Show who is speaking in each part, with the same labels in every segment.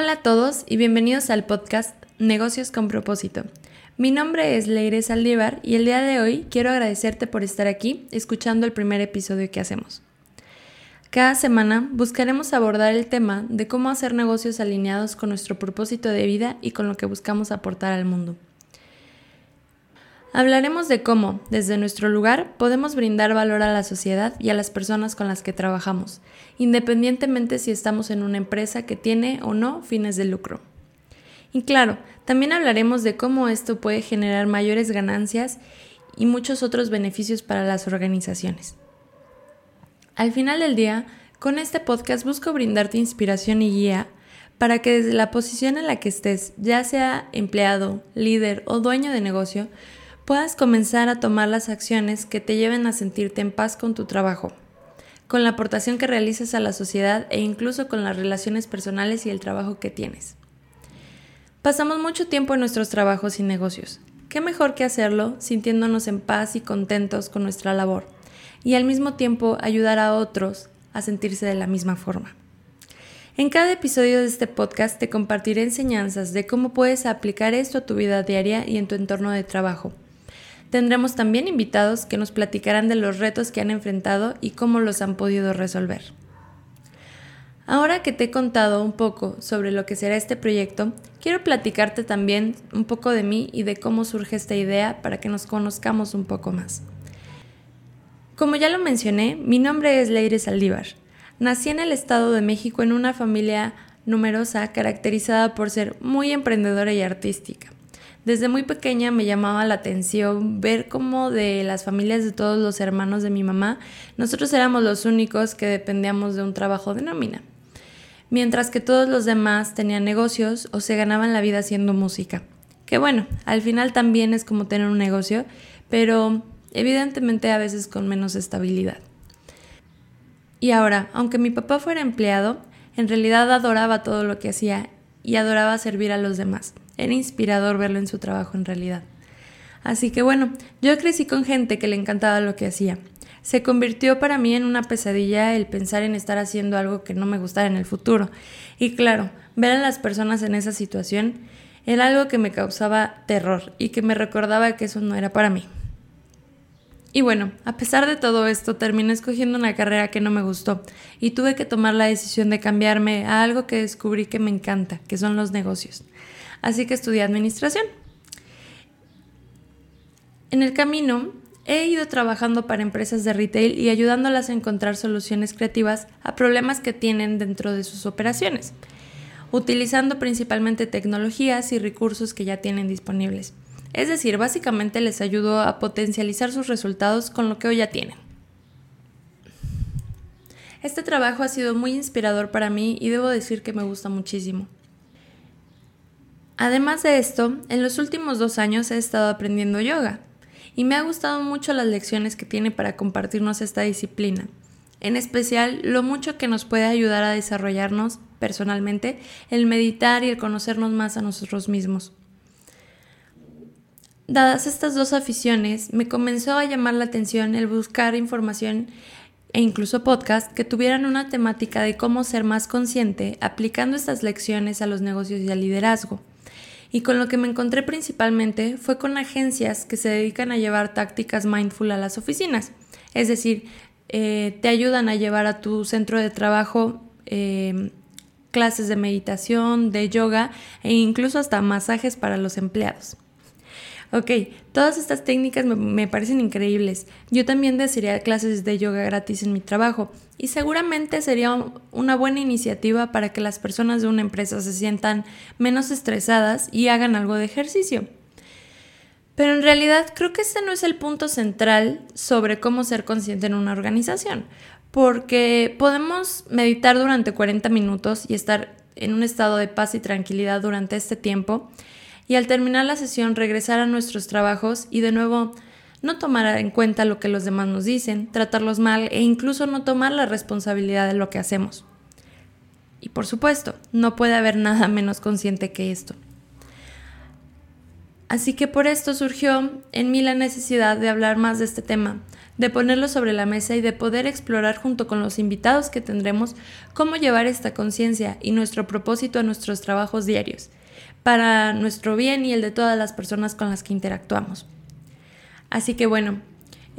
Speaker 1: Hola a todos y bienvenidos al podcast Negocios con propósito. Mi nombre es Leire Saldívar y el día de hoy quiero agradecerte por estar aquí escuchando el primer episodio que hacemos. Cada semana buscaremos abordar el tema de cómo hacer negocios alineados con nuestro propósito de vida y con lo que buscamos aportar al mundo. Hablaremos de cómo, desde nuestro lugar, podemos brindar valor a la sociedad y a las personas con las que trabajamos, independientemente si estamos en una empresa que tiene o no fines de lucro. Y claro, también hablaremos de cómo esto puede generar mayores ganancias y muchos otros beneficios para las organizaciones. Al final del día, con este podcast busco brindarte inspiración y guía para que desde la posición en la que estés, ya sea empleado, líder o dueño de negocio, puedas comenzar a tomar las acciones que te lleven a sentirte en paz con tu trabajo, con la aportación que realizas a la sociedad e incluso con las relaciones personales y el trabajo que tienes. Pasamos mucho tiempo en nuestros trabajos y negocios. ¿Qué mejor que hacerlo sintiéndonos en paz y contentos con nuestra labor y al mismo tiempo ayudar a otros a sentirse de la misma forma? En cada episodio de este podcast te compartiré enseñanzas de cómo puedes aplicar esto a tu vida diaria y en tu entorno de trabajo. Tendremos también invitados que nos platicarán de los retos que han enfrentado y cómo los han podido resolver. Ahora que te he contado un poco sobre lo que será este proyecto, quiero platicarte también un poco de mí y de cómo surge esta idea para que nos conozcamos un poco más. Como ya lo mencioné, mi nombre es Leire Saldívar. Nací en el Estado de México en una familia numerosa caracterizada por ser muy emprendedora y artística. Desde muy pequeña me llamaba la atención ver cómo de las familias de todos los hermanos de mi mamá, nosotros éramos los únicos que dependíamos de un trabajo de nómina mientras que todos los demás tenían negocios o se ganaban la vida haciendo música. Que bueno, al final también es como tener un negocio, pero evidentemente a veces con menos estabilidad. Y ahora, aunque mi papá fuera empleado, en realidad adoraba todo lo que hacía y adoraba servir a los demás. Era inspirador verlo en su trabajo en realidad. Así que bueno, yo crecí con gente que le encantaba lo que hacía se convirtió para mí en una pesadilla el pensar en estar haciendo algo que no me gustara en el futuro. Y claro, ver a las personas en esa situación era algo que me causaba terror y que me recordaba que eso no era para mí. Y bueno, a pesar de todo esto, terminé escogiendo una carrera que no me gustó y tuve que tomar la decisión de cambiarme a algo que descubrí que me encanta, que son los negocios. Así que estudié administración. En el camino He ido trabajando para empresas de retail y ayudándolas a encontrar soluciones creativas a problemas que tienen dentro de sus operaciones, utilizando principalmente tecnologías y recursos que ya tienen disponibles. Es decir, básicamente les ayudo a potencializar sus resultados con lo que hoy ya tienen. Este trabajo ha sido muy inspirador para mí y debo decir que me gusta muchísimo. Además de esto, en los últimos dos años he estado aprendiendo yoga y me ha gustado mucho las lecciones que tiene para compartirnos esta disciplina, en especial lo mucho que nos puede ayudar a desarrollarnos personalmente, el meditar y el conocernos más a nosotros mismos. Dadas estas dos aficiones, me comenzó a llamar la atención el buscar información e incluso podcast que tuvieran una temática de cómo ser más consciente aplicando estas lecciones a los negocios y al liderazgo y con lo que me encontré principalmente fue con agencias que se dedican a llevar tácticas mindful a las oficinas. Es decir, eh, te ayudan a llevar a tu centro de trabajo eh, clases de meditación, de yoga e incluso hasta masajes para los empleados. Ok, todas estas técnicas me, parecen increíbles. Yo también desearía clases de yoga gratis en mi trabajo y seguramente sería una buena iniciativa para que las personas de una empresa se sientan menos estresadas y hagan algo de ejercicio. Pero en realidad creo que este no es el punto central sobre cómo ser consciente en una organización, porque podemos meditar durante 40 minutos y estar en un estado de paz y tranquilidad durante este tiempo y al terminar la sesión regresar a nuestros trabajos y de nuevo no tomar en cuenta lo que los demás nos dicen, tratarlos mal e incluso no tomar la responsabilidad de lo que hacemos. Y por supuesto, no puede haber nada menos consciente que esto. Así que por esto surgió en mí la necesidad de hablar más de este tema, de ponerlo sobre la mesa y de poder explorar junto con los invitados que tendremos cómo llevar esta conciencia y nuestro propósito a nuestros trabajos diarios, para nuestro bien y el de todas las personas con las que interactuamos. Así que bueno,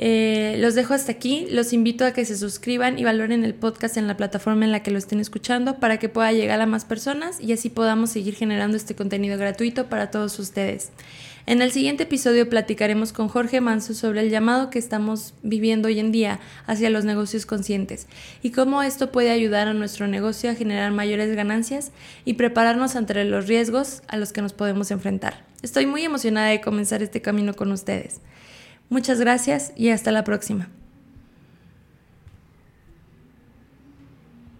Speaker 1: eh, los dejo hasta aquí. Los invito a que se suscriban y valoren el podcast en la plataforma en la que lo estén escuchando para que pueda llegar a más personas y así podamos seguir generando este contenido gratuito para todos ustedes. En el siguiente episodio platicaremos con Jorge Manso sobre el llamado que estamos viviendo hoy en día hacia los negocios conscientes y cómo esto puede ayudar a nuestro negocio a generar mayores ganancias y prepararnos ante los riesgos a los que nos podemos enfrentar. Estoy muy emocionada de comenzar este camino con ustedes. Muchas gracias y hasta la próxima.